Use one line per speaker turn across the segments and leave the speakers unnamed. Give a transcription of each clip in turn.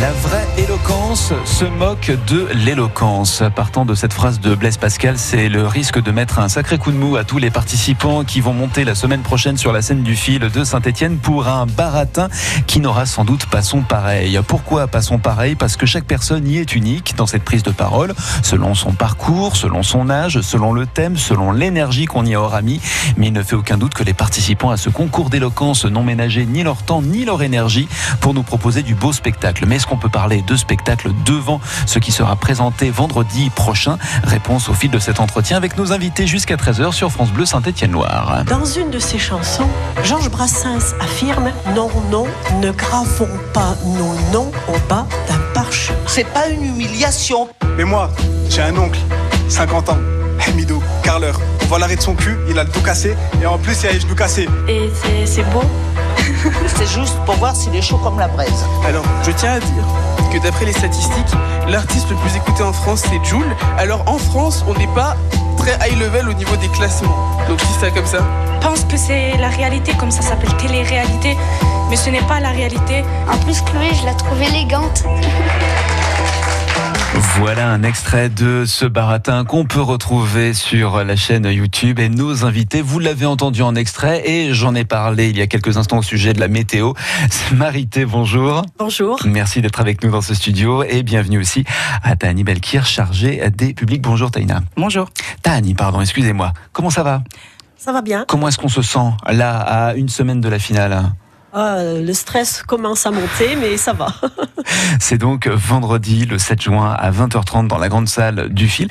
La vraie éloquence se moque de l'éloquence. Partant de cette phrase de Blaise Pascal, c'est le risque de mettre un sacré coup de mou à tous les participants qui vont monter la semaine prochaine sur la scène du fil de Saint-Etienne pour un baratin qui n'aura sans doute pas son pareil. Pourquoi pas son pareil? Parce que chaque personne y est unique dans cette prise de parole, selon son parcours, selon son âge, selon le thème, selon l'énergie qu'on y aura mis. Mais il ne fait aucun doute que les participants à ce concours d'éloquence n'ont ménagé ni leur temps ni leur énergie pour nous proposer du beau spectacle. Qu'on peut parler de spectacle devant ce qui sera présenté vendredi prochain Réponse au fil de cet entretien avec nos invités jusqu'à 13h sur France Bleu Saint-Étienne-Loire.
Dans une de ses chansons, Georges Brassens affirme Non, non, ne gravons pas nos noms au bas d'un parchemin.
C'est pas une humiliation.
Mais moi, j'ai un oncle, 50 ans, Hamido, carleur. On voit l'arrêt de son cul, il a le dos cassé et en plus il a les genoux cassés.
Et c'est beau
C'est juste pour voir s'il est chaud comme la braise.
Alors, je tiens à dire que d'après les statistiques, l'artiste le plus écouté en France, c'est Joule. Alors en France, on n'est pas très high level au niveau des classements. Donc si ça comme ça.
Je pense que c'est la réalité, comme ça s'appelle télé-réalité. Mais ce n'est pas la réalité.
En plus, Chloé, je la trouve élégante.
Voilà un extrait de ce baratin qu'on peut retrouver sur la chaîne YouTube et nos invités, vous l'avez entendu en extrait et j'en ai parlé il y a quelques instants au sujet de la météo. Marité, bonjour.
Bonjour.
Merci d'être avec nous dans ce studio et bienvenue aussi à Tani Belkir, chargée des publics. Bonjour Taïna.
Bonjour.
Tani, pardon, excusez-moi. Comment ça va?
Ça va bien.
Comment est-ce qu'on se sent là à une semaine de la finale?
Ah, le stress commence à monter, mais ça va.
C'est donc vendredi, le 7 juin, à 20h30 dans la grande salle du fil.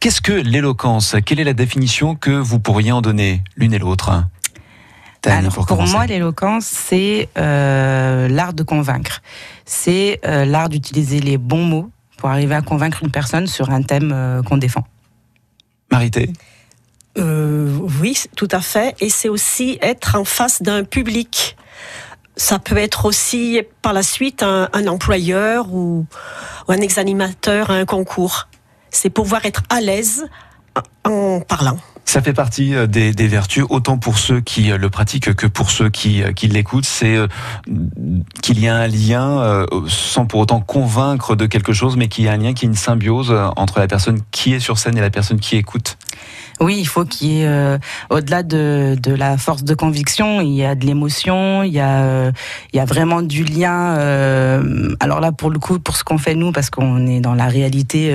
Qu'est-ce que l'éloquence? Quelle est la définition que vous pourriez en donner l'une et l'autre?
Alors, pour, moi, l'éloquence, c'est euh, l'art de convaincre. C'est euh, l'art d'utiliser les bons mots pour arriver à convaincre une personne sur un thème euh, qu'on défend.
Marité?
Oui, tout à fait. Et c'est aussi être en face d'un public ça peut être aussi par la suite un, employeur ou, un exanimateur à un concours. C'est pouvoir être à l'aise en parlant.
Ça fait partie euh, des, vertus, autant pour ceux qui euh, le pratiquent que pour ceux qui, euh, qui l'écoutent. C'est qu'il y a un lien, sans pour autant convaincre de quelque chose, mais qu'il y a un lien, qui est une symbiose entre la personne qui est sur scène et la personne qui écoute.
Oui, il faut qu'il y ait, euh, au-delà de, de, la force de conviction, il y a de l'émotion, il y a, euh, il y a vraiment du lien. Euh, alors là, pour le coup, pour ce qu'on fait nous, parce qu'on est dans la réalité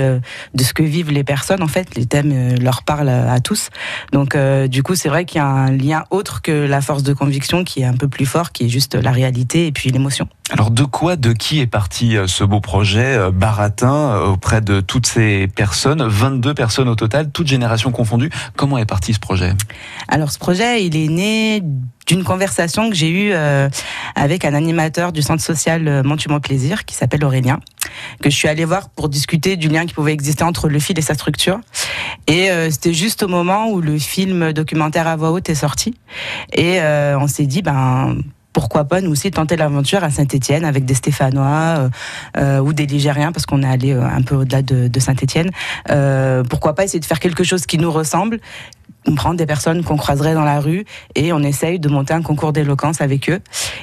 de ce que vivent les personnes, en fait, les thèmes leur parlent à, tous. Donc, du coup, c'est vrai qu'il y a un lien autre que la force de conviction qui est un peu plus fort, qui est juste la réalité et puis l'émotion.
Alors, de quoi, de qui est parti ce beau projet Baratin auprès de toutes ces personnes, 22 personnes au total, toutes générations confondues Comment est parti ce projet?
Alors ce projet, il est né d'une conversation que j'ai eue euh, avec un animateur du centre social euh, Montumont Plaisir qui s'appelle Aurélien, que je suis allée voir pour discuter du lien qui pouvait exister entre le fil et sa structure. Et euh, c'était juste au moment où le film documentaire à voix haute est sorti. Et on s'est dit, ben pourquoi pas nous aussi tenter l'aventure à Saint-Étienne avec des Stéphanois euh, ou des Ligériens parce qu'on est allé euh, un peu au-delà de, de Saint-Étienne. Euh, pourquoi pas essayer de faire quelque chose qui nous ressemble, prend des personnes qu'on croiserait dans la rue et on essaye de monter un concours d'éloquence avec eux.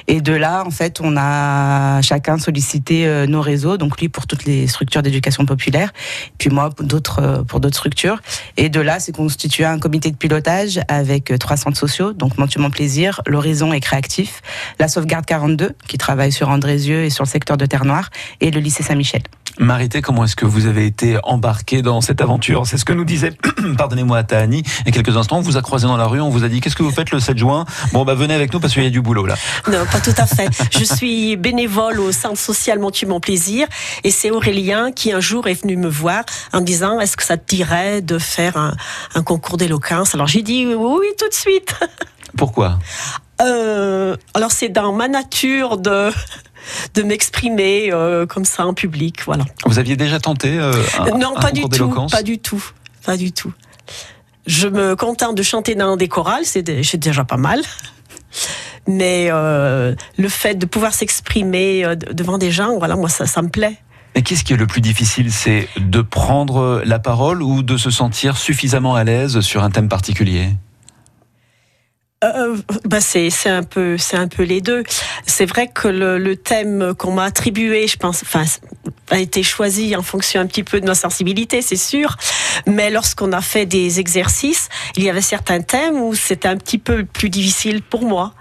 Et de là, en fait, on a chacun sollicité euh, nos réseaux, donc lui pour toutes les structures d'éducation populaire, puis moi pour d'autres euh, pour d'autres structures. Et de là, c'est constitué un comité de pilotage avec euh, trois centres sociaux, donc Montument Plaisir, l'Horizon et Créatif, la Sauvegarde 42 qui travaille sur Andrézieux et sur le secteur de Terre-Noire, et le lycée Saint-Michel.
Marité, comment est-ce que vous avez été embarqué dans cette aventure? C'est ce que nous disait, pardonnez-moi, Tahani, il y a quelques instants. On vous a croisé dans la rue, on vous a dit qu'est-ce que vous faites le 7 juin? Bon, bah venez avec nous parce qu'il y a du boulot là.
Non, pas tout à fait. Je suis bénévole au Centre social Montu Mon Plaisir et c'est Aurélien qui un jour est venu me voir en disant est-ce que ça te dirait de faire un, concours d'éloquence? Alors j'ai dit oui, tout de suite.
Pourquoi?
Euh, Alors c'est dans ma nature de de m'exprimer euh, comme ça en public. Voilà.
Vous aviez déjà tenté euh, un,
Non, pas du tout, pas du tout, pas du tout. Je me contente de chanter dans des chorales, c'est déjà pas mal. Mais euh, le fait de pouvoir s'exprimer devant des gens, voilà, moi ça, ça me plaît.
Mais qu'est-ce qui est le plus difficile? C'est de prendre la parole ou de se sentir suffisamment à l'aise sur un thème particulier?
Euh, bah c'est un peu c'est un peu les deux. C'est vrai que le, thème qu'on m'a attribué, je pense, a été choisi en fonction un petit peu de ma sensibilité, c'est sûr. Mais lorsqu'on a fait des exercices, il y avait certains thèmes où c'était un petit peu plus difficile pour moi.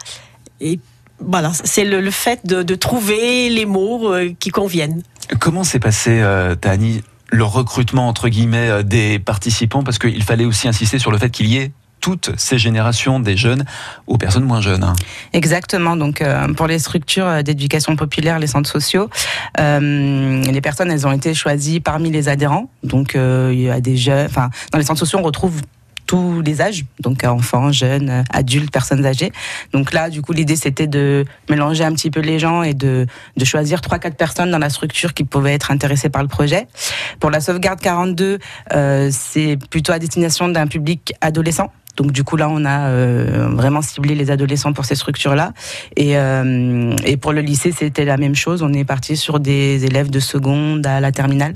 Et voilà, c'est le, fait de, trouver les mots euh, qui conviennent.
Comment s'est passé, euh, Tani, le recrutement entre guillemets des participants? Parce qu'il fallait aussi insister sur le fait qu'il y ait toutes ces générations, des jeunes aux personnes moins jeunes.
Exactement. Donc, euh, pour les structures euh, d'éducation populaire, les centres sociaux, euh, les personnes, elles ont été choisies parmi les adhérents. Donc, il y a des jeunes. Enfin, dans les centres sociaux, on retrouve tous les âges, donc enfants, jeunes, adultes, personnes âgées. Donc là, du coup, l'idée c'était de mélanger un petit peu les gens et de, choisir trois quatre personnes dans la structure qui pouvaient être intéressées par le projet. Pour la sauvegarde 42, euh, c'est plutôt à destination d'un public adolescent. Donc du coup là, on a euh, vraiment ciblé les adolescents pour ces structures-là. Et, euh, et pour le lycée, c'était la même chose. On est parti sur des élèves de seconde à la terminale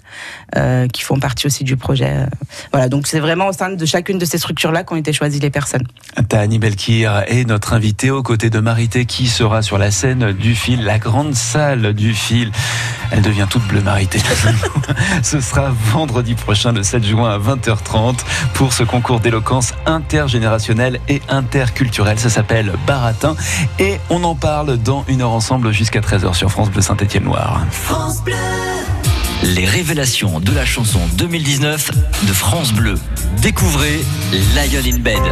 euh, qui font partie aussi du projet. Voilà, donc c'est vraiment au sein de chacune de ces structures-là qu'ont été choisies les personnes.
Tani Belkir est notre invitée aux côtés de Marité qui sera sur la scène du fil, la grande salle du fil. Elle devient toute bleue Marité. Ce sera vendredi prochain, le 7 juin à 20h30 pour ce concours d'éloquence inter intergénérationnel et interculturel. Ça s'appelle Baratin et on en parle dans une heure ensemble jusqu'à 13h sur France Bleu Saint-Étienne-Loire.
France Bleu. Les révélations de la chanson 2019 de France Bleu. Découvrez Lion in Bed.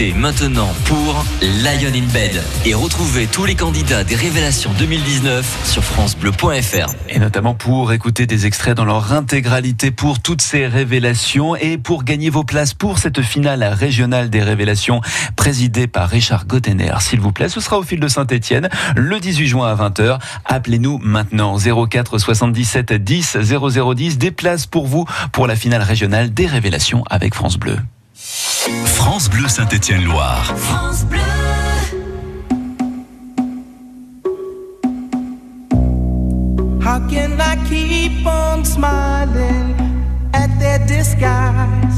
Maintenant pour Lion in Bed et retrouvez tous les candidats des révélations 2019 sur francebleu.fr.
Et notamment pour écouter des extraits dans leur intégralité pour toutes ces révélations et pour gagner vos places pour cette finale régionale des révélations présidée par Richard Gottener. S'il vous plaît, ce sera au fil de Saint-Etienne le 18 juin à 20h. Appelez-nous maintenant 04 77 10 0010 des places pour vous pour la finale régionale des révélations avec France Bleu.
France Bleu Saint-Étienne-Loire.
France Bleu. How can I keep on smiling at their disguise?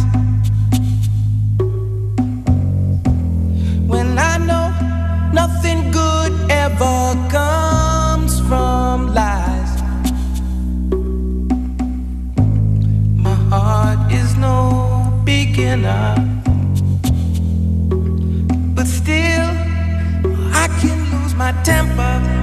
When I know nothing good ever comes from lies? My heart is no beginner. Temper.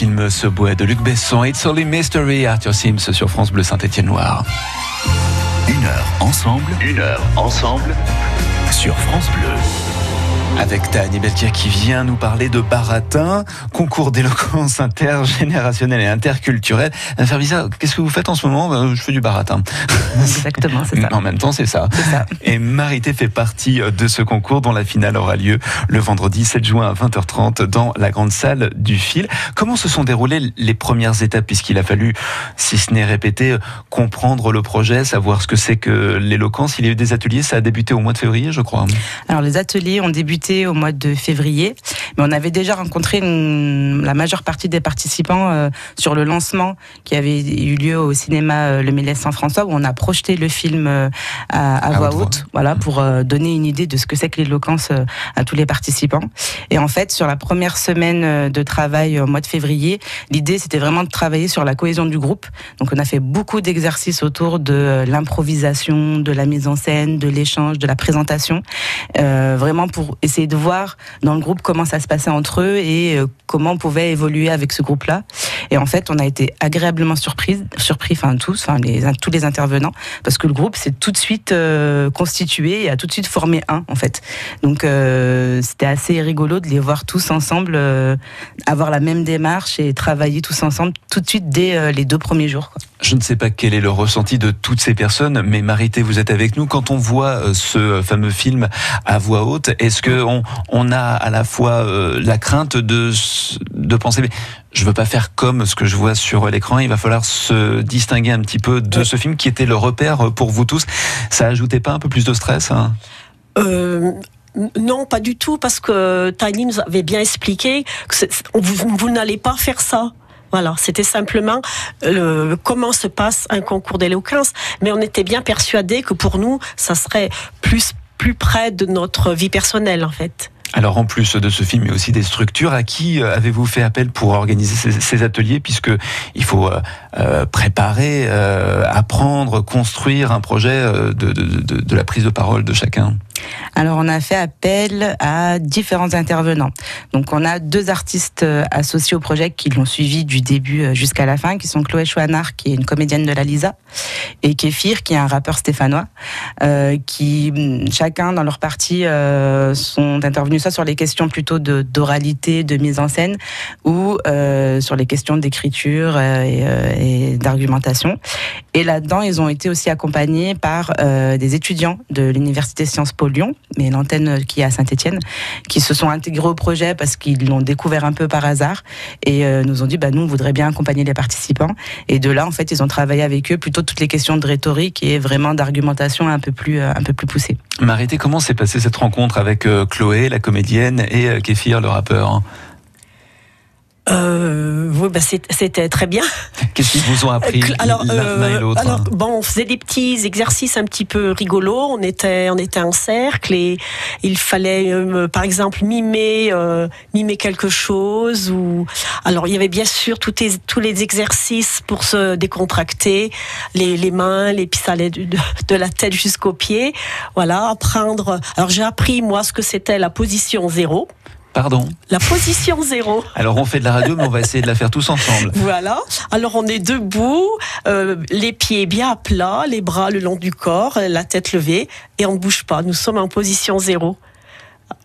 Film Subway de Luc Besson, It's Only Mystery, Arthur Sims sur France Bleu Saint-Étienne Noir.
Une heure ensemble, une heure ensemble sur France Bleu.
Avec Tani Beltier qui vient nous parler de baratin, concours d'éloquence intergénérationnelle et interculturelle. Servisa, qu'est-ce que vous faites en ce moment? Ben, Je fais du baratin.
Exactement, c'est ça.
En même temps, c'est ça.
ça.
Et Marité fait partie de ce concours dont la finale aura lieu le vendredi 7 juin à 20h30 dans la grande salle du fil. Comment se sont déroulées les premières étapes puisqu'il a fallu, si ce n'est répéter, comprendre le projet, savoir ce que c'est que l'éloquence? Il y a eu des ateliers, ça a débuté au mois de février, je crois.
Alors les ateliers ont débuté au mois de février, mais on avait déjà rencontré une- la majeure partie des participants euh, sur le lancement qui avait eu lieu au cinéma euh, Le Mélès Saint-François où on a projeté le film euh, à, à
À
voix
haute voix.
voilà, pour euh, donner une idée de ce que c'est que l'éloquence à tous les participants. Et en fait, sur la première semaine de travail au mois de février, l'idée c'était vraiment de travailler sur la cohésion du groupe. Donc on a fait beaucoup d'exercices autour de l'improvisation, de la mise en scène, de l'échange, de la présentation, euh, vraiment pour essayer de voir dans le groupe comment ça se passait entre eux et euh, comment on pouvait évoluer avec ce groupe-là. Et en fait, on a été agréablement surpris, surpris, enfin tous, enfin les, tous les intervenants, parce que le groupe s'est tout de suite euh, constitué et a tout de suite formé un, en fait. Donc euh, c'était assez rigolo de les voir tous ensemble, avoir la même démarche et travailler tous ensemble tout de suite dès les deux premiers jours.
Je ne sais pas quel est le ressenti de toutes ces personnes, mais Marité, vous êtes avec nous. Quand on voit ce fameux film à voix haute, est-ce que on, on a à la fois euh, la crainte de, de penser, mais je veux pas faire comme ce que je vois sur l'écran, il va falloir se distinguer un petit peu de ce film qui était le repère pour vous tous. Ça ajoutait pas un peu plus de stress hein?
Euh, non, pas du tout, parce que Tiny nous avait bien expliqué que vous, vous n'allez pas faire ça. Voilà, c'était simplement euh, comment se passe un concours d'éloquence, mais on était bien persuadé que pour nous, ça serait plus plus près de notre vie personnelle en fait.
Alors en plus de ce film, a aussi des structures. À qui euh, avez-vous fait appel pour organiser ces, ateliers Puisque il faut euh, euh, préparer, apprendre, construire un projet de, de la prise de parole de chacun?
Alors, on a fait appel à différents intervenants. Donc, on a deux artistes euh, associés au projet qui l'ont suivi du début euh, jusqu'à la fin, qui sont Chloé Chouanard, qui est une comédienne de la Lisa, et Kéfir, qui est un rappeur stéphanois, euh, qui, mm, chacun dans leur partie, sont intervenus soit sur les questions plutôt d'oralité, de, mise en scène, ou sur les questions d'écriture et, et d'argumentation. Et là-dedans, ils ont été aussi accompagnés par des étudiants de l'université Sciences Po Lyon, mais l'antenne qui est à Saint-Etienne, qui se sont intégrés au projet parce qu'ils l'ont découvert un peu par hasard. Et euh, nous ont dit bah nous on voudrait bien accompagner les participants. Et de là en fait ils ont travaillé avec eux plutôt toutes les questions de rhétorique et vraiment d'argumentation un peu plus euh, un peu plus poussées.
Marité, comment s'est passée cette rencontre avec euh, Chloé, la comédienne, et Kéfir, le rappeur
Euh, oui, bah, c'était très bien.
Qu'est-ce qu'ils vous ont appris
Euh, alors, euh,
et l'autre
alors, bon, on faisait des petits exercices un petit peu rigolos. On était, on était en cercle et il fallait, euh, par exemple, mimer, euh, mimer quelque chose. Ou alors, il y avait bien sûr tous les, tous les exercices pour se décontracter, les, les mains, les pistolets de, de, de la tête jusqu'aux pieds. Voilà, apprendre. Alors, j'ai appris moi ce que c'était la position zéro.
Pardon
La position zéro.
Alors on fait de la radio, mais on va essayer de la faire tous ensemble.
Voilà. Alors on est debout, euh, les pieds bien à plat, les bras le long du corps, la tête levée, et on ne bouge pas. Nous sommes en position zéro.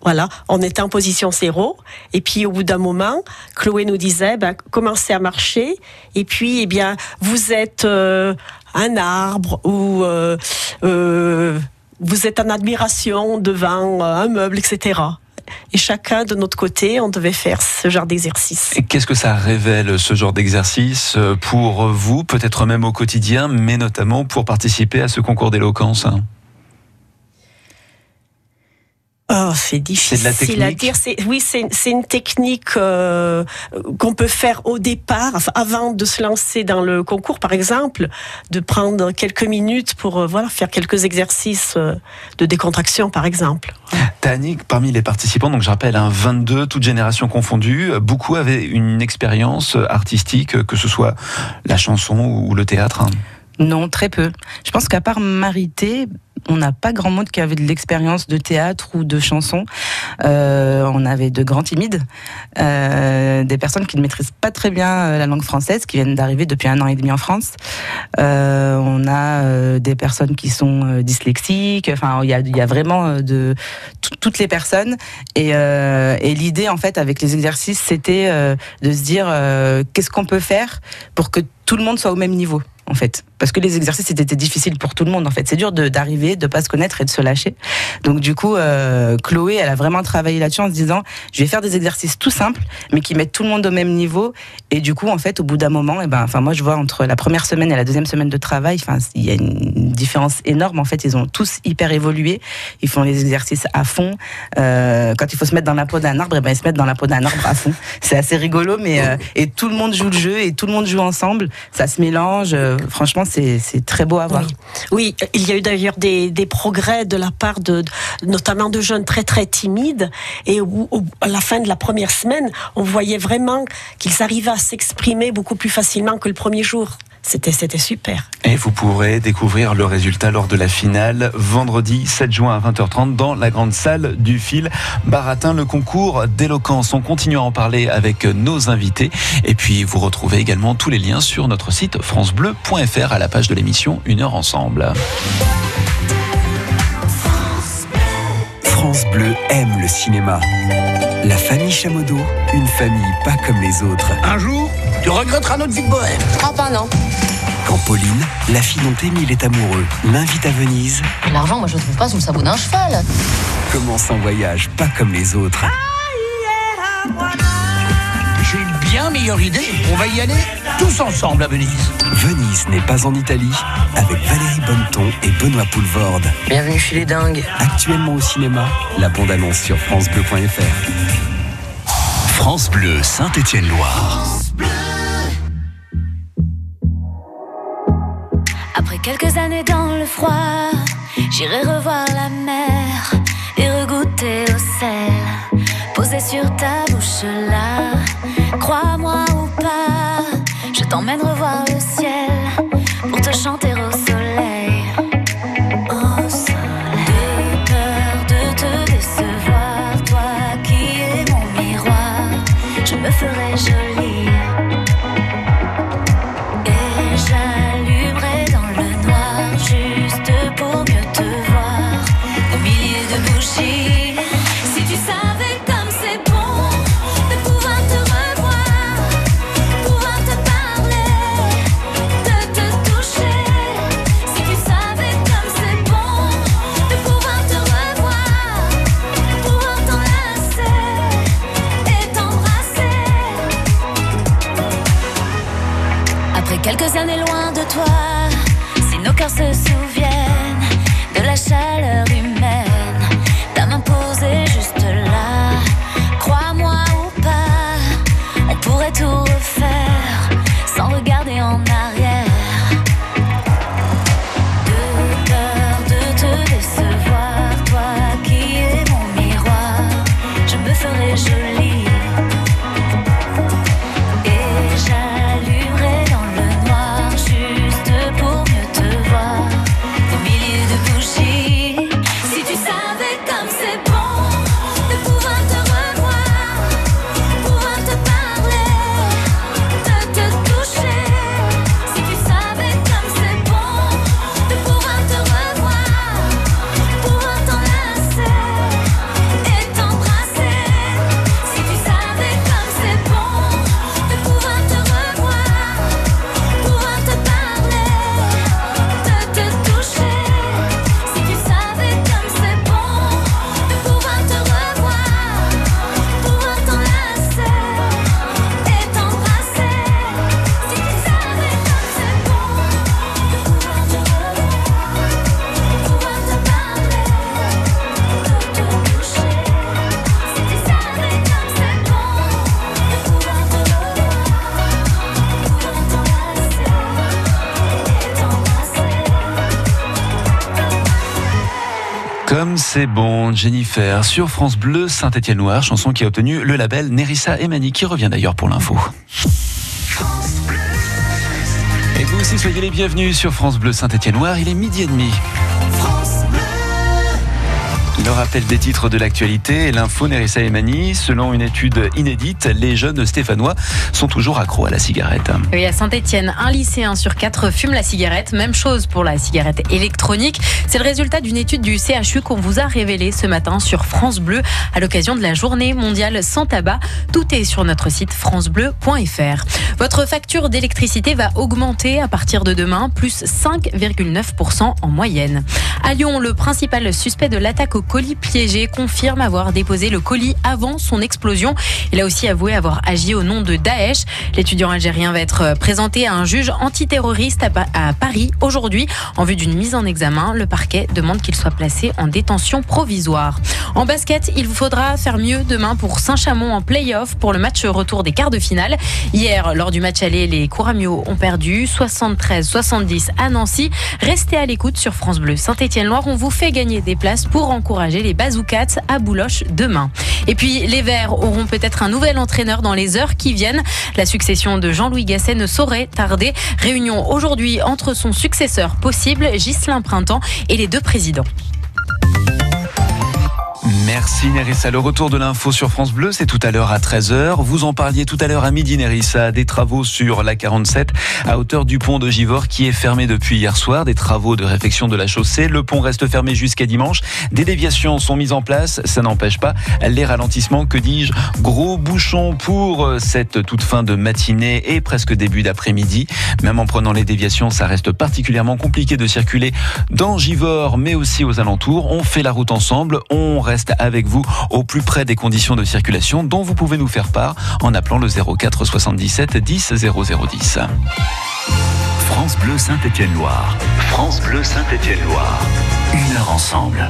Voilà, on était en position zéro. Et puis au bout d'un moment, Chloé nous disait, ben, commencez à marcher. Et puis, eh bien, vous êtes euh, un arbre ou euh, vous êtes en admiration devant un meuble, etc. Et chacun de notre côté, on devait faire ce genre d'exercice.
Et qu'est-ce que ça révèle, ce genre d'exercice, euh, pour vous, peut-être même au quotidien, mais notamment pour participer à ce concours d'éloquence hein?
Oh, c'est difficile
C'est de la
à dire. C'est- Oui, c'est c'est une technique euh, qu'on peut faire au départ, enfin, avant de se lancer dans le concours, par exemple, de prendre quelques minutes pour euh, voilà faire quelques exercices euh, de décontraction, par exemple.
Tannick, parmi les participants, donc je rappelle, un 22, toutes générations confondues, beaucoup avaient une expérience artistique, que ce soit la chanson ou le théâtre. hein.
Non, très peu. Je pense qu'à part Marité, on n'a pas grand monde qui avait de l'expérience de théâtre ou de chanson. Euh, on avait de grands timides, euh, des personnes qui ne maîtrisent pas très bien euh, la langue française, qui viennent d'arriver depuis un an et demi en France. Euh, on a euh, des personnes qui sont euh, dyslexiques. Enfin, il y a, vraiment de tout- toutes les personnes. Et, et l'idée, en fait, avec les exercices, c'était de se dire qu'est-ce qu'on peut faire pour que tout le monde soit au même niveau en fait. Parce que les exercices étaient difficiles pour tout le monde, en fait. C'est dur d'arriver, de, pas se connaître et de se lâcher. Donc, du coup, euh, Chloé, elle a vraiment travaillé là-dessus en se disant, je vais faire des exercices tout simples, mais qui mettent tout le monde au même niveau. Et du coup, en fait, au bout d'un moment, et ben, enfin, moi, je vois entre la première semaine et la deuxième semaine de travail, enfin, il y a une différence énorme. En fait, ils ont tous hyper évolué. Ils font les exercices à fond. Euh, quand il faut se mettre dans la peau d'un arbre, et ben, ils se mettent dans la peau d'un arbre à fond. C'est assez rigolo, mais euh, et tout le monde joue le jeu et tout le monde joue ensemble. Ça se mélange. Euh, franchement, c'est très beau à voir.
Oui, il y a eu d'ailleurs des, des progrès de la part de, notamment de jeunes très très timides. Et au- à la fin de la première semaine, on voyait vraiment qu'ils arrivaient à s'exprimer beaucoup plus facilement que le premier jour. C'était c'était super.
Et vous pourrez découvrir le résultat lors de la finale vendredi 7 juin à 20h30 dans la grande salle du fil Baratin, le concours d'éloquence. On continue à en parler avec nos invités. Et puis vous retrouvez également tous les liens sur notre site francebleu.fr à la page de l'émission Une heure ensemble.
France Bleu aime le cinéma. La famille Chamodo, une famille pas comme les autres.
Un jour, tu regretteras notre vie de bohème.
Ah bah non.
Quand Pauline, la fille dont Émile est amoureux, l'invite à Venise,
L'argent, moi je le trouve pas sous le sabot d'un cheval.
commence un voyage pas comme les autres.
J'ai une bien meilleure idée. On va y aller tous ensemble à Venise.
Venise n'est pas en Italie, avec Valérie Bonneton et Benoît Poulvorde.
Bienvenue chez les dingues.
Actuellement au cinéma, la bande-annonce sur francebleu.fr.
France Bleu Saint-Étienne-Loire.
Après quelques années dans le froid, j'irai revoir la mer et regoûter au sel. Posé sur ta toi, si nos cœurs se souviennent c'est bon,
Jennifer, sur France Bleu Saint-Étienne-Noir, chanson qui a obtenu le label Nerissa Emani, qui revient d'ailleurs pour l'info. Et vous aussi, soyez les bienvenus sur France Bleu Saint-Étienne-Noir, il est midi et demi. Le rappel des titres de l'actualité l'info Nerissa Emani. Selon une étude inédite, les jeunes stéphanois sont toujours accros à la cigarette.
Oui, à Saint-Etienne, un lycéen sur quatre fume la cigarette. Même chose pour la cigarette électronique. C'est le résultat d'une étude du CHU qu'on vous a révélée ce matin sur France Bleu à l'occasion de la journée mondiale sans tabac. Tout est sur notre site francebleu.fr. Votre facture d'électricité va augmenter à partir de demain, plus 5,9% en moyenne. À Lyon, le principal suspect de l'attaque au colis piégé confirme avoir déposé le colis avant son explosion. Il a aussi avoué avoir agi au nom de Daesh. L'étudiant algérien va être présenté à un juge antiterroriste à, Pa- à Paris aujourd'hui en vue d'une mise en examen. Le parquet demande qu'il soit placé en détention provisoire. En basket, il vous faudra faire mieux demain pour Saint-Chamond en play-off pour le match retour des quarts de finale. Hier, lors du match aller, les Couramio ont perdu 73-70 à Nancy. Restez à l'écoute sur France Bleu Saint-Étienne-Loire. On vous fait gagner des places pour encourager les Bazoukats à Bouloche demain. Et puis, les Verts auront peut-être un nouvel entraîneur dans les heures qui viennent. La succession de Jean-Louis Gasset ne saurait tarder. Réunion aujourd'hui entre son successeur possible, Ghislain Printemps, et les deux présidents.
Merci Nerissa. Le retour de l'info sur France Bleu, c'est tout à l'heure à 13h. Vous en parliez tout à l'heure à midi Nerissa, des travaux sur la 47 à hauteur du pont de Givors qui est fermé depuis hier soir, des travaux de réfection de la chaussée. Le pont reste fermé jusqu'à dimanche. Des déviations sont mises en place, ça n'empêche pas les ralentissements, que dis-je, gros bouchons pour cette toute fin de matinée et presque début d'après-midi. Même en prenant les déviations, ça reste particulièrement compliqué de circuler dans Givors mais aussi aux alentours. On fait la route ensemble, on reste avec vous au plus près des conditions de circulation dont vous pouvez nous faire part en appelant le 04 77 10 0010.
France Bleu Saint-Étienne-Loire. France Bleu Saint-Étienne-Loire. Une heure ensemble.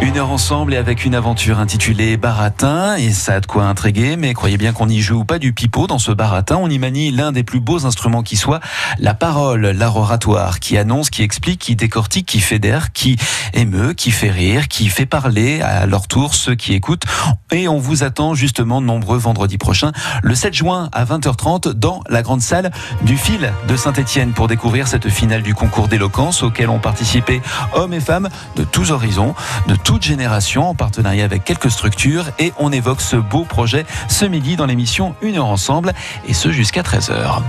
Une heure ensemble et avec une aventure intitulée Baratin et ça a de quoi intriguer mais croyez bien qu'on n'y joue pas du pipeau dans ce baratin, on y manie l'un des plus beaux instruments qui soit, la parole, l'art oratoire qui annonce, qui explique, qui décortique, qui fédère, qui émeut, qui fait rire, qui fait parler à leur tour ceux qui écoutent et on vous attend justement nombreux vendredi prochain le 7 juin à 20h30 dans la grande salle du fil de Saint-Étienne pour découvrir cette finale du concours d'éloquence auquel ont participé hommes et femmes de tous horizons, de toutes générations, en partenariat avec quelques structures. Et on évoque ce beau projet ce midi dans l'émission Une heure ensemble, et ce jusqu'à 13h.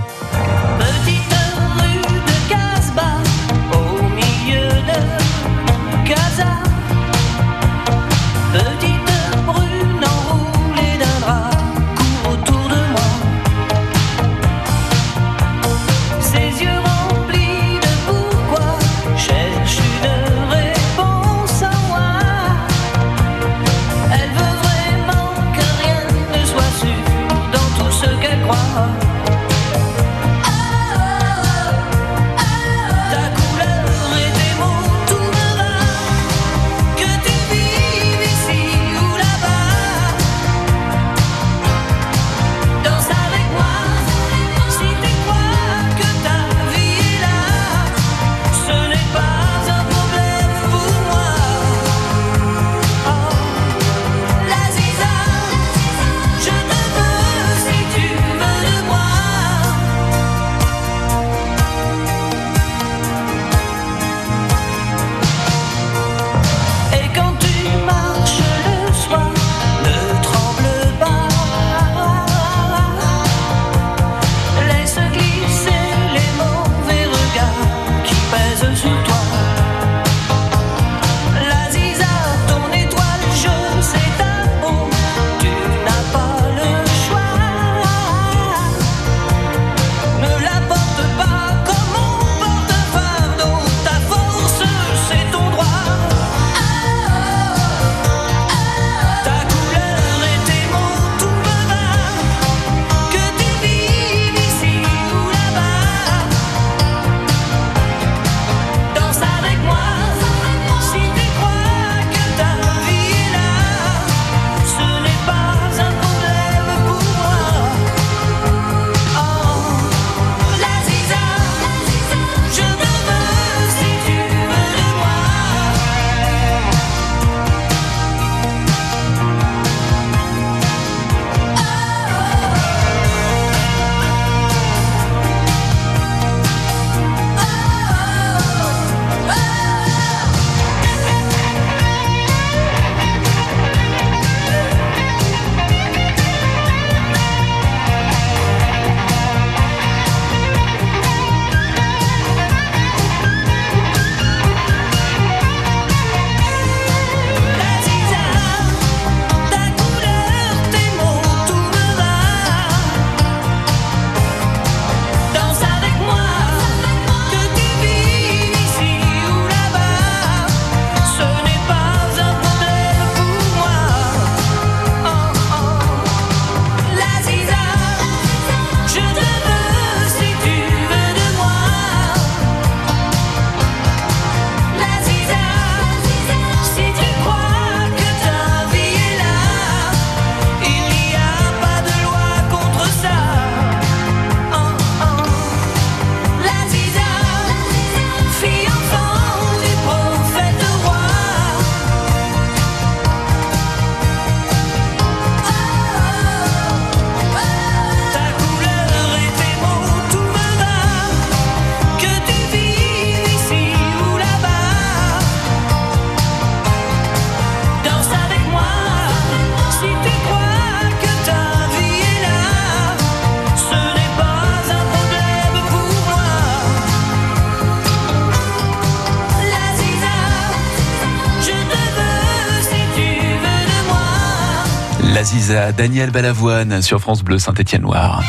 Daniel Balavoine sur France Bleu Saint-Étienne-Loire.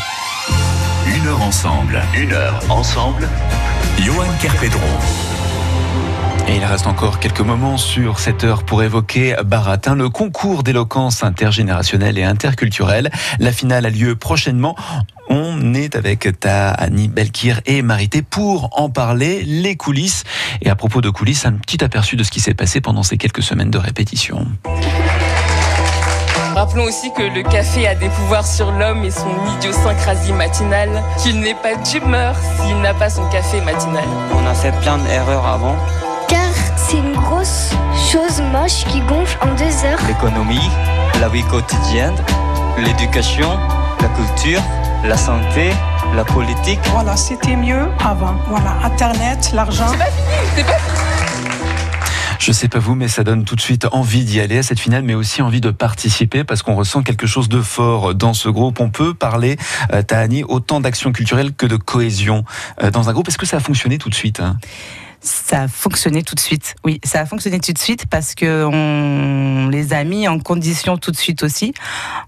Une heure ensemble. Une heure ensemble. Johan Kerpedron.
Et il reste encore quelques moments sur cette heure pour évoquer Baratin, le concours d'éloquence intergénérationnelle et interculturelle. La finale a lieu prochainement. On est avec ta Annie Belkir et Marité pour en parler, les coulisses. Et à propos de coulisses, un petit aperçu de ce qui s'est passé pendant ces quelques semaines de répétition.
Rappelons aussi que le café a des pouvoirs sur l'homme et son idiosyncrasie matinale, qu'il n'est pas d'humeur s'il n'a pas son café matinal.
On a fait plein d'erreurs avant.
Car c'est une grosse chose moche qui gonfle en deux heures.
L'économie, la vie quotidienne, l'éducation, la culture, la santé, la politique.
Voilà, c'était mieux avant. Voilà, Internet, l'argent.
C'est pas fini, c'est pas fini.
Je sais pas vous, mais ça donne tout de suite envie d'y aller à cette finale, mais aussi envie de participer parce qu'on ressent quelque chose de fort dans ce groupe. On peut parler, euh, Tahani, autant d'action culturelle que de cohésion euh, dans un groupe. Est-ce que ça a fonctionné tout de suite hein?
Ça a fonctionné tout de suite. Oui, ça a fonctionné tout de suite parce que on les a mis en condition tout de suite aussi,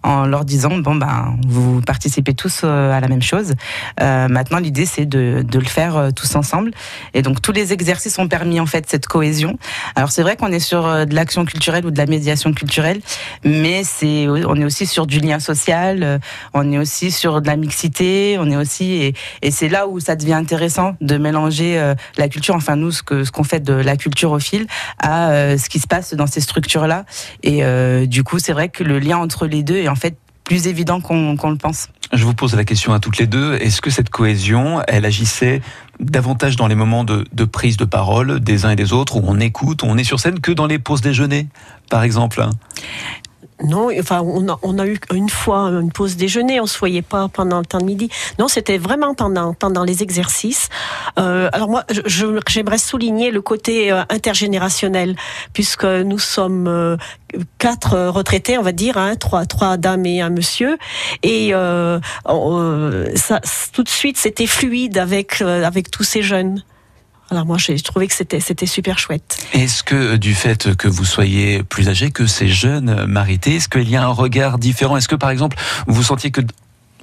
en leur disant bon ben vous participez tous euh, à la même chose. Euh, maintenant l'idée c'est de, de, le faire euh, tous ensemble et donc tous les exercices ont permis en fait cette cohésion. Alors c'est vrai qu'on est sur de l'action culturelle ou de la médiation culturelle, mais c'est on est aussi sur du lien social, on est aussi sur de la mixité, on est aussi et, et c'est là où ça devient intéressant de mélanger la culture enfin nous ce que ce qu'on fait de la culture au fil à euh, ce qui se passe dans ces structures là et euh, du coup c'est vrai que le lien entre les deux est en fait plus évident qu'on qu le pense.
Je vous pose la question à toutes les deux. Est-ce que cette cohésion, elle agissait davantage dans les moments de, de, prise de parole des uns et des autres, où on écoute, où on est sur scène, que dans les pauses déjeuner, par exemple
non, enfin, on a, on a, eu une fois une pause déjeuner, on se voyait pas pendant le temps de midi. Non, c'était vraiment pendant, pendant les exercices. Euh, alors moi, j'aimerais souligner le côté euh, intergénérationnel, puisque nous sommes euh, quatre retraités, on va dire, hein, trois, trois dames et un monsieur, et euh, ça, tout de suite, c'était fluide avec, avec tous ces jeunes. Alors moi, j'ai trouvé que c'était c'était super chouette.
Est-ce que du fait que vous soyez plus âgé que ces jeunes marités, est-ce qu'il y a un regard différent? Est-ce que par exemple, vous sentiez que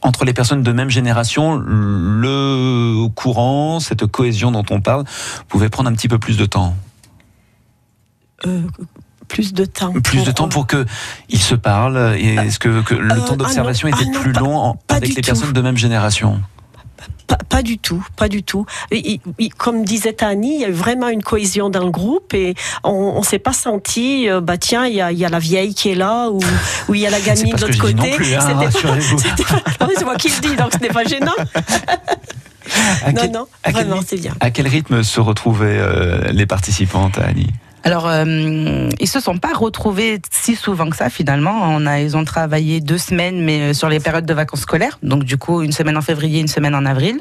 entre les personnes de même génération, le courant, cette cohésion dont on parle, pouvait prendre un petit peu plus de temps?
Euh, plus de temps.
Plus de temps pour que ils se parlent. Est-ce que, que, le
euh,
temps d'observation
ah
était
ah non,
plus
pas-
long avec les
tout.
personnes de même génération?
Pas, pas du tout, pas du tout. Et- et- et comme disait Annie, il y a eu vraiment une cohésion dans le groupe et on, on s'est pas senti, euh, bah tiens, il y a, il y a la vieille qui est là ou, il y a la gamine de l'autre côté.
hein,
c'est moi qui le dis, donc ce n'est pas gênant.
À
non,
quel-
non,
à
vraiment, c'est bien.
À quel rythme se retrouvaient euh, les participantes, Annie?
Alors, euh, ils se sont pas retrouvés si souvent que ça finalement. On a, ils ont travaillé deux semaines, mais euh, sur les périodes de vacances scolaires. Donc, du coup, une semaine en février, une semaine en avril,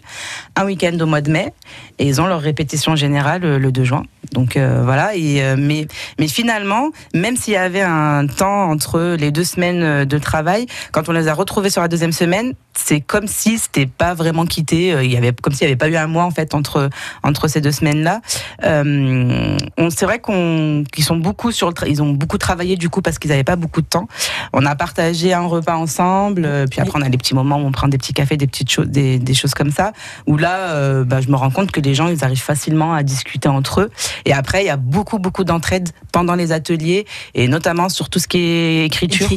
un week-end au mois de mai, et ils ont leur répétition générale euh, le 2 juin. Donc euh, voilà. Et euh, mais mais finalement, même s'il y avait un temps entre les deux semaines de travail, quand on les a retrouvés sur la deuxième semaine, c'est comme si c'était pas vraiment quitté. Euh, Il y avait comme s'il n'y avait pas eu un mois en fait entre entre ces deux semaines-là. Euh, on c'est vrai qu'on qu'ils sont beaucoup sur le ils ont beaucoup travaillé du coup parce qu'ils n'avaient pas beaucoup de temps. On a partagé un repas ensemble, euh, puis après on a des petits moments où on prend des petits cafés, des petites choses, des, des choses comme ça. Où là, euh, bah, je me rends compte que les gens ils arrivent facilement à discuter entre eux. Et après il y a beaucoup beaucoup d'entraide pendant les ateliers et notamment sur tout ce qui est écriture.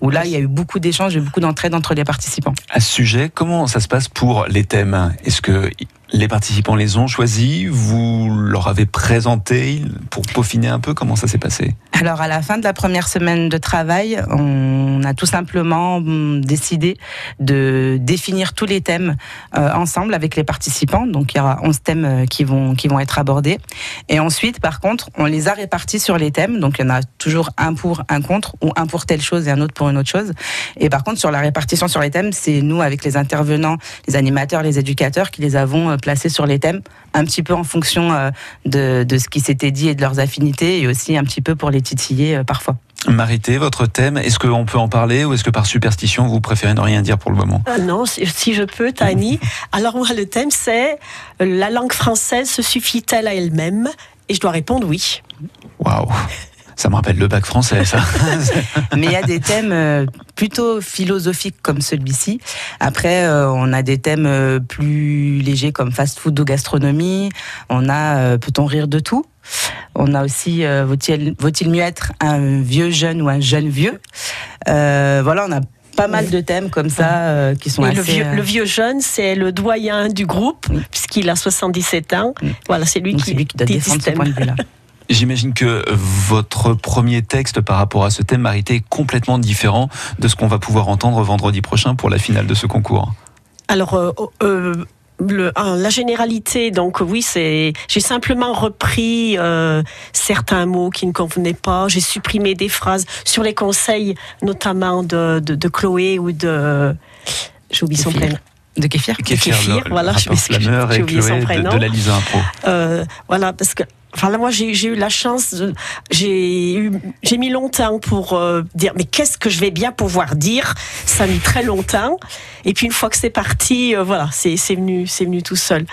Où là il y a eu beaucoup d'échanges et beaucoup d'entraide entre les participants.
À comment ça se passe pour les thèmes? Est-ce que les participants les ont choisis Vous leur avez présenté pour peaufiner un peu Comment ça s'est passé?
Alors à la fin de la première semaine de travail, on a tout simplement hum, décidé de définir tous les thèmes euh, ensemble avec les participants. Donc il y aura 11 thèmes euh, qui vont qui vont être abordés. Et ensuite, par contre, on les a répartis sur les thèmes. Donc il y en a toujours un pour, un contre, ou un pour telle chose et un autre pour une autre chose. Et par contre, sur la répartition sur les thèmes, c'est nous avec les intervenants, les animateurs, les éducateurs qui les avons euh, placés sur les thèmes, un petit peu en fonction euh, de, de ce qui s'était dit et de leurs affinités, et aussi un petit peu pour les titiller euh, parfois.
Marité, votre thème, est-ce qu'on peut en parler ou est-ce que par superstition, vous préférez ne rien dire pour le moment?
Ah non, si, je peux, Tani. Alors moi, le thème, c'est euh, la langue française se suffit-elle à elle-même? Et je dois répondre oui.
Waouh Ça me rappelle le bac français, ça.
Mais il y a des thèmes euh, plutôt philosophiques comme celui-ci. Après, euh, on a des thèmes euh, plus légers comme fast-food ou gastronomie. On a peut-on rire de tout? On a aussi vaut-il vaut-il mieux être un vieux jeune ou un jeune vieux? Euh, Voilà, on a pas mal de thèmes comme ça euh, qui sont
Et
assez.
le, vieux, le vieux jeune, c'est le doyen du groupe, puisqu'il a 77 ans. Voilà, c'est lui
lui qui doit
dit
défendre ce point de vue-là.
J'imagine que votre premier texte par rapport à ce thème Marité est complètement différent de ce qu'on va pouvoir entendre vendredi prochain pour la finale de ce concours.
Alors, euh, euh, le- ah, la généralité, donc oui, c'est. J'ai simplement repris euh, certains mots qui ne convenaient pas. J'ai supprimé des phrases sur les conseils, notamment de, de, de Chloé ou de. J'ai oublié son prénom.
De Kéfir
Kéfir,
Kéfir,
le- le
voilà, je
Flammeur
j'ai
et
oublié son
Chloé de,
prénom.
de la Lisa Impro.
Euh, voilà, parce que. Enfin là, moi, j'ai eu la chance. J'ai j'ai mis longtemps pour euh, dire, mais qu'est-ce que je vais bien pouvoir dire? Ça a mis très longtemps. Et puis une fois que c'est parti, euh, voilà, c'est venu, c'est venu tout seul.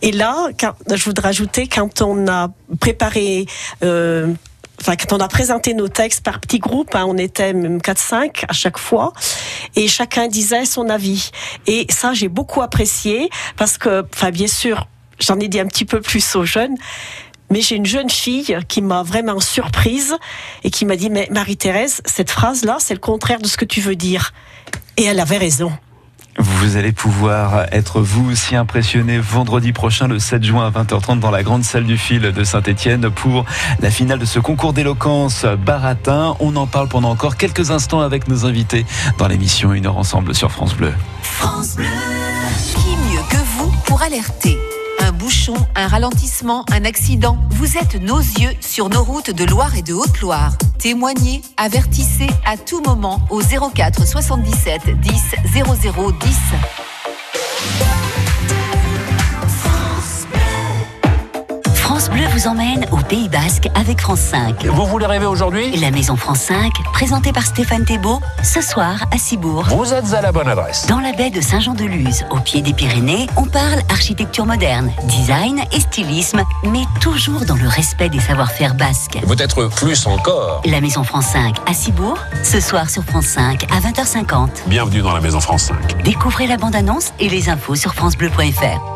Et là, je voudrais ajouter, quand on a préparé. Euh, quand on a présenté nos textes par petits groupes, hein, on était même 4-5 à chaque fois, et chacun disait son avis. Et ça, j'ai beaucoup apprécié, parce que, enfin, bien sûr, j'en ai dit un petit peu plus aux jeunes, mais j'ai une jeune fille qui m'a vraiment surprise et qui m'a dit, mais Marie-Thérèse, cette phrase-là, c'est le contraire de ce que tu veux dire. Et elle avait raison.
Vous allez pouvoir être vous aussi impressionné vendredi prochain, le 7 juin à 20h30, dans la grande salle du fil de Saint-Etienne pour la finale de ce concours d'éloquence baratin. On en parle pendant encore quelques instants avec nos invités dans l'émission Une heure ensemble sur France Bleu.
France Bleu. Qui mieux que vous pour alerter? Un ralentissement, un accident. Vous êtes nos yeux sur nos routes de Loire et de Haute-Loire. Témoignez, avertissez à tout moment au 04 77 10 00 10.
France Bleu vous emmène au Pays Basque avec France 5.
Vous voulez rêver aujourd'hui?
La Maison France 5, présentée par Stéphane Thébault, ce soir à Cibourg.
Vous êtes à la bonne adresse.
Dans la baie de Saint-Jean-de-Luz, au pied des Pyrénées, on parle architecture moderne, design et stylisme, mais toujours dans le respect des savoir-faire basques.
Peut-être plus encore.
La Maison France 5 à Cibourg, ce soir sur France 5 à 20h50.
Bienvenue dans la Maison France 5.
Découvrez la bande-annonce et les infos sur francebleu.fr.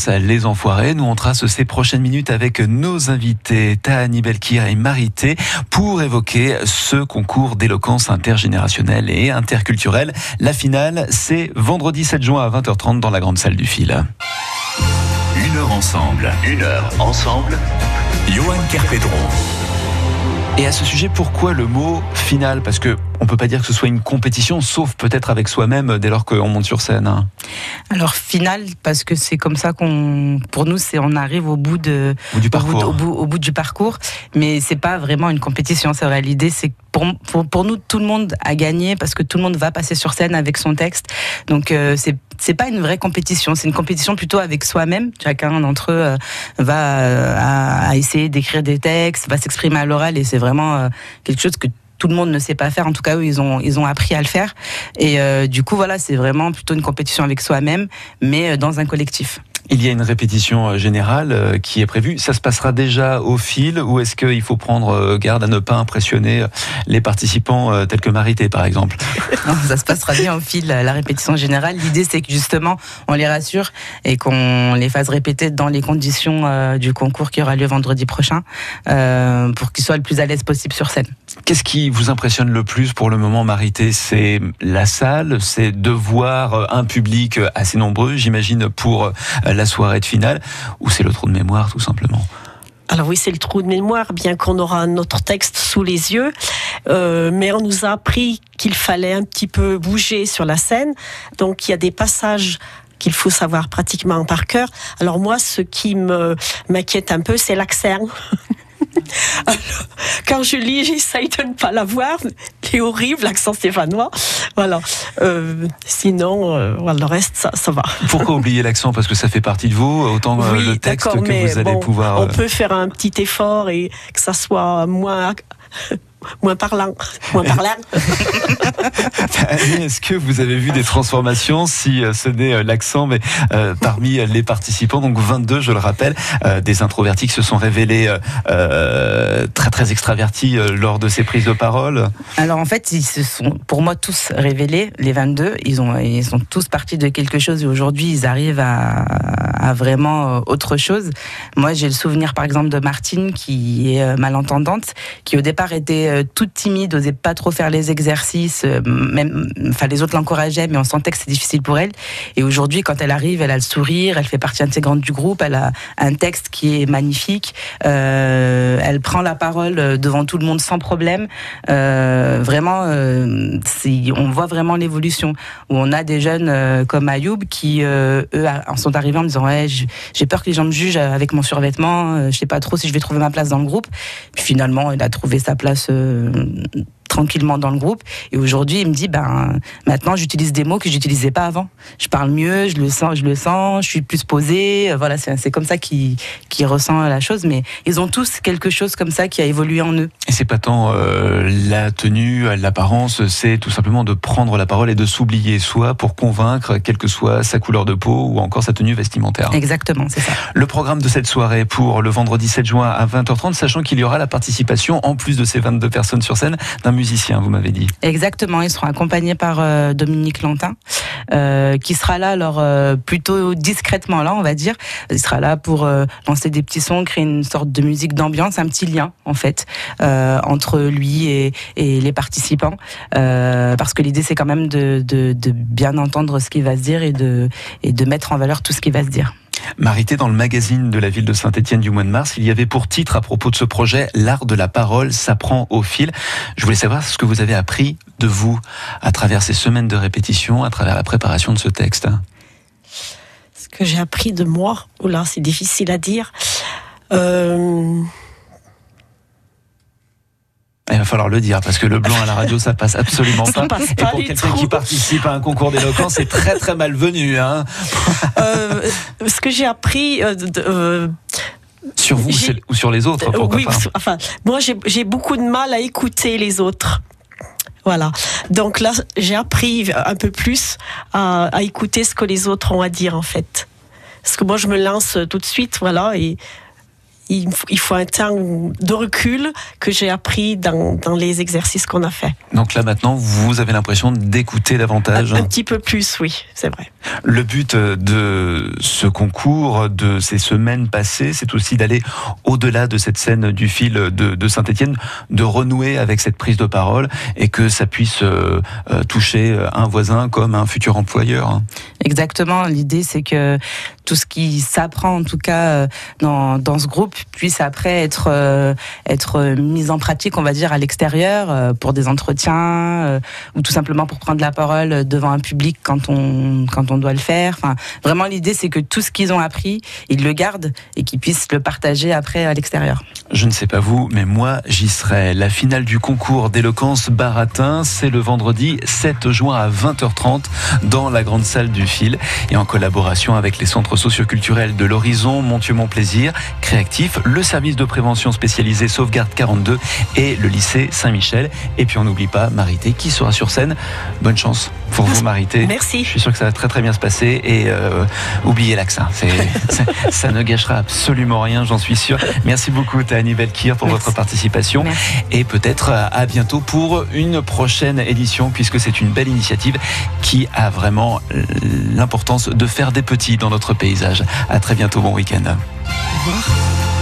trace les
enfoirés. Nous, on trace ces prochaines minutes avec nos invités, Tahani Belkir et Marité, pour évoquer ce concours d'éloquence intergénérationnelle et interculturelle. La finale, c'est vendredi 7 juin à 20h30 dans la grande salle du fil.
Une heure ensemble, une heure ensemble. Johan Kerpedron.
Et à ce sujet, pourquoi le mot final? Parce que on peut pas dire que ce soit une compétition, sauf peut-être avec soi-même dès lors qu'on monte sur scène.
Alors final parce que c'est comme ça qu'on, pour nous, c'est on arrive au bout de
Au bout du
au bout,
parcours.
au bout- au bout du parcours, mais c'est pas vraiment une compétition. C'est vrai, l'idée c'est que pour, pour pour nous tout le monde a gagné parce que tout le monde va passer sur scène avec son texte. Donc euh, c'est c'est pas une vraie compétition, c'est une compétition plutôt avec soi-même. Chacun d'entre eux euh, va euh, à, essayer d'écrire des textes, va s'exprimer à l'oral et c'est vraiment euh, quelque chose que tout le monde ne sait pas faire. En tout cas, eux, ils ont, ils ont appris à le faire. Et euh, du coup, voilà, c'est vraiment plutôt une compétition avec soi-même, mais euh, dans un collectif.
Il y a une répétition euh, générale euh, qui est prévue. Ça se passera déjà au fil ou est-ce qu'il faut prendre garde à ne pas impressionner les participants tels que Marité par exemple?
Non, ça se passera bien au fil, la répétition générale. L'idée, c'est que justement, on les rassure et qu'on les fasse répéter dans les conditions du concours qui aura lieu vendredi prochain pour qu'ils soient le plus à l'aise possible sur scène.
Qu'est-ce qui vous impressionne le plus pour le moment Marité? C'est la salle, c'est de voir euh, un public euh, assez nombreux, j'imagine, pour euh, la soirée de finale, ou c'est le trou de mémoire tout simplement?
Alors oui, c'est le trou de mémoire, bien qu'on aura notre texte sous les yeux, mais on nous a appris qu'il fallait un petit peu bouger sur la scène. Donc il y a des passages qu'il faut savoir pratiquement par cœur. Alors moi, ce qui m'inquiète un peu, c'est l'accent. Alors, Quand je lis, j'essaye de ne pas l'avoir. Il est horrible, l'accent stéphanois. Voilà. Euh, sinon, euh, voilà, le reste, ça, ça va.
Pourquoi oublier l'accent? Parce que ça fait partie de vous, autant euh,
Oui,
le texte que vous allez
bon,
pouvoir...
On
euh,
peut faire un petit effort et que ça soit moins, moins parlant. Moins parlant.
Annie, est-ce que vous avez vu des transformations, si euh, ce n'est euh, l'accent, mais euh, parmi les participants, donc 22, je le rappelle, euh, des introvertis qui se sont révélés euh, très très extravertis euh, lors de ces prises de parole
Alors en fait, ils se sont pour moi tous révélés, les 22. Ils, ont, ils sont tous partis de quelque chose et aujourd'hui ils arrivent à, à vraiment euh, autre chose. Moi j'ai le souvenir par exemple de Martine qui est euh, malentendante, qui au départ était euh, toute timide, osait pas trop faire les exercices, même, enfin les autres l'encourageaient, mais on sentait que c'est difficile pour elle. Et aujourd'hui quand elle arrive, elle a le sourire, elle fait partie intégrante du groupe, elle a un texte qui est magnifique, elle prend la parole devant tout le monde sans problème. Vraiment, on voit vraiment l'évolution. Où on a des jeunes comme Ayoub qui, eux, en sont arrivés en disant j'ai peur que les gens me jugent avec mon survêtement. euh, je sais pas trop si je vais trouver ma place dans le groupe. Puis finalement, il a trouvé sa place. Tranquillement dans le groupe. Et aujourd'hui il me dit ben maintenant j'utilise des mots que j'utilisais pas avant. Je parle mieux je le sens je le sens je suis plus posée. Euh, voilà c'est comme ça qu'il qu'il ressent la chose. Mais ils ont tous quelque chose comme ça qui a évolué en eux.
Et c'est pas tant euh, la tenue, l'apparence, c'est tout simplement de prendre la parole et de s'oublier soi pour convaincre, quelle que soit sa couleur de peau ou encore sa tenue vestimentaire.
Exactement, c'est ça.
Le programme de cette soirée pour le vendredi 7 juin à 20h30, sachant qu'il y aura la participation, en plus de ces 22 personnes sur scène, d'un musicien, vous m'avez dit.
Exactement, ils seront accompagnés par euh, Dominique Lantin, euh, qui sera là alors euh, plutôt discrètement là, on va dire. Il sera là pour lancer des petits sons, créer une sorte de musique d'ambiance, un petit lien en fait entre lui et, les participants, parce que l'idée c'est quand même de, bien entendre ce qui va se dire et de, et de mettre en valeur tout ce qui va se dire.
Marité, dans le magazine de la ville de Saint-Étienne du mois de mars, il y avait pour titre à propos de ce projet L'art de la parole s'apprend au fil. Je voulais savoir ce que vous avez appris de vous à travers ces semaines de répétition, à travers la préparation de ce texte.
Ce que j'ai appris de moi, oula, c'est difficile à dire. Euh,
Il va falloir le dire parce que le blanc à la radio ça passe absolument
Ça
pas.
passe
Et
pas
pour
du
quelqu'un qui participe à un concours d'éloquence, c'est très très malvenu. Hein
euh, ce que j'ai appris euh, de- euh,
sur vous ou sur les autres, pourquoi
oui,
pas
enfin, moi j'ai j'ai beaucoup de mal à écouter les autres. Voilà. Donc là, j'ai appris un peu plus à, à écouter ce que les autres ont à dire en fait. Parce que moi, je me lance tout de suite, voilà, et il, faut- il faut un temps de recul que j'ai appris dans, dans les exercices qu'on a fait.
Donc là maintenant, vous avez l'impression d'écouter davantage.
Un petit peu plus, oui, c'est vrai.
Le but de ce concours, de ces semaines passées, c'est aussi d'aller au-delà de cette scène du fil de, de Saint-Étienne, de renouer avec cette prise de parole et que ça puisse euh, euh, toucher un voisin comme un futur employeur. hein.
Exactement. L'idée, c'est que tout ce qui s'apprend, en tout cas, euh, dans, dans ce groupe, puisse après être, euh, être mis en pratique, on va dire, à l'extérieur, euh, pour des entretiens, euh, ou tout simplement pour prendre la parole devant un public quand on, quand on doit le faire. Enfin, vraiment, l'idée, c'est que tout ce qu'ils ont appris, ils le gardent et qu'ils puissent le partager après à l'extérieur.
Je ne sais pas vous, mais moi j'y serai. La finale du concours d'éloquence baratin, c'est le vendredi 7 juin à 20h30 dans la grande salle du fil et en collaboration avec les centres socioculturels de l'Horizon, Montieu-Montplaisir, Créatif, le service de prévention spécialisé Sauvegarde 42 et le lycée Saint-Michel. Et puis on n'oublie pas Marité qui sera sur scène. Bonne chance pour vous Marité.
Merci.
Je suis sûr que ça va très très bien se passer et euh, oubliez l'accent. Ça ne gâchera absolument rien, j'en suis sûr. Merci beaucoup Tani Belkir pour votre participation et peut-être à à bientôt pour une prochaine édition puisque c'est une belle initiative qui a vraiment euh, l'importance de faire des petits dans notre paysage. À très bientôt, bon week-end.
Au revoir.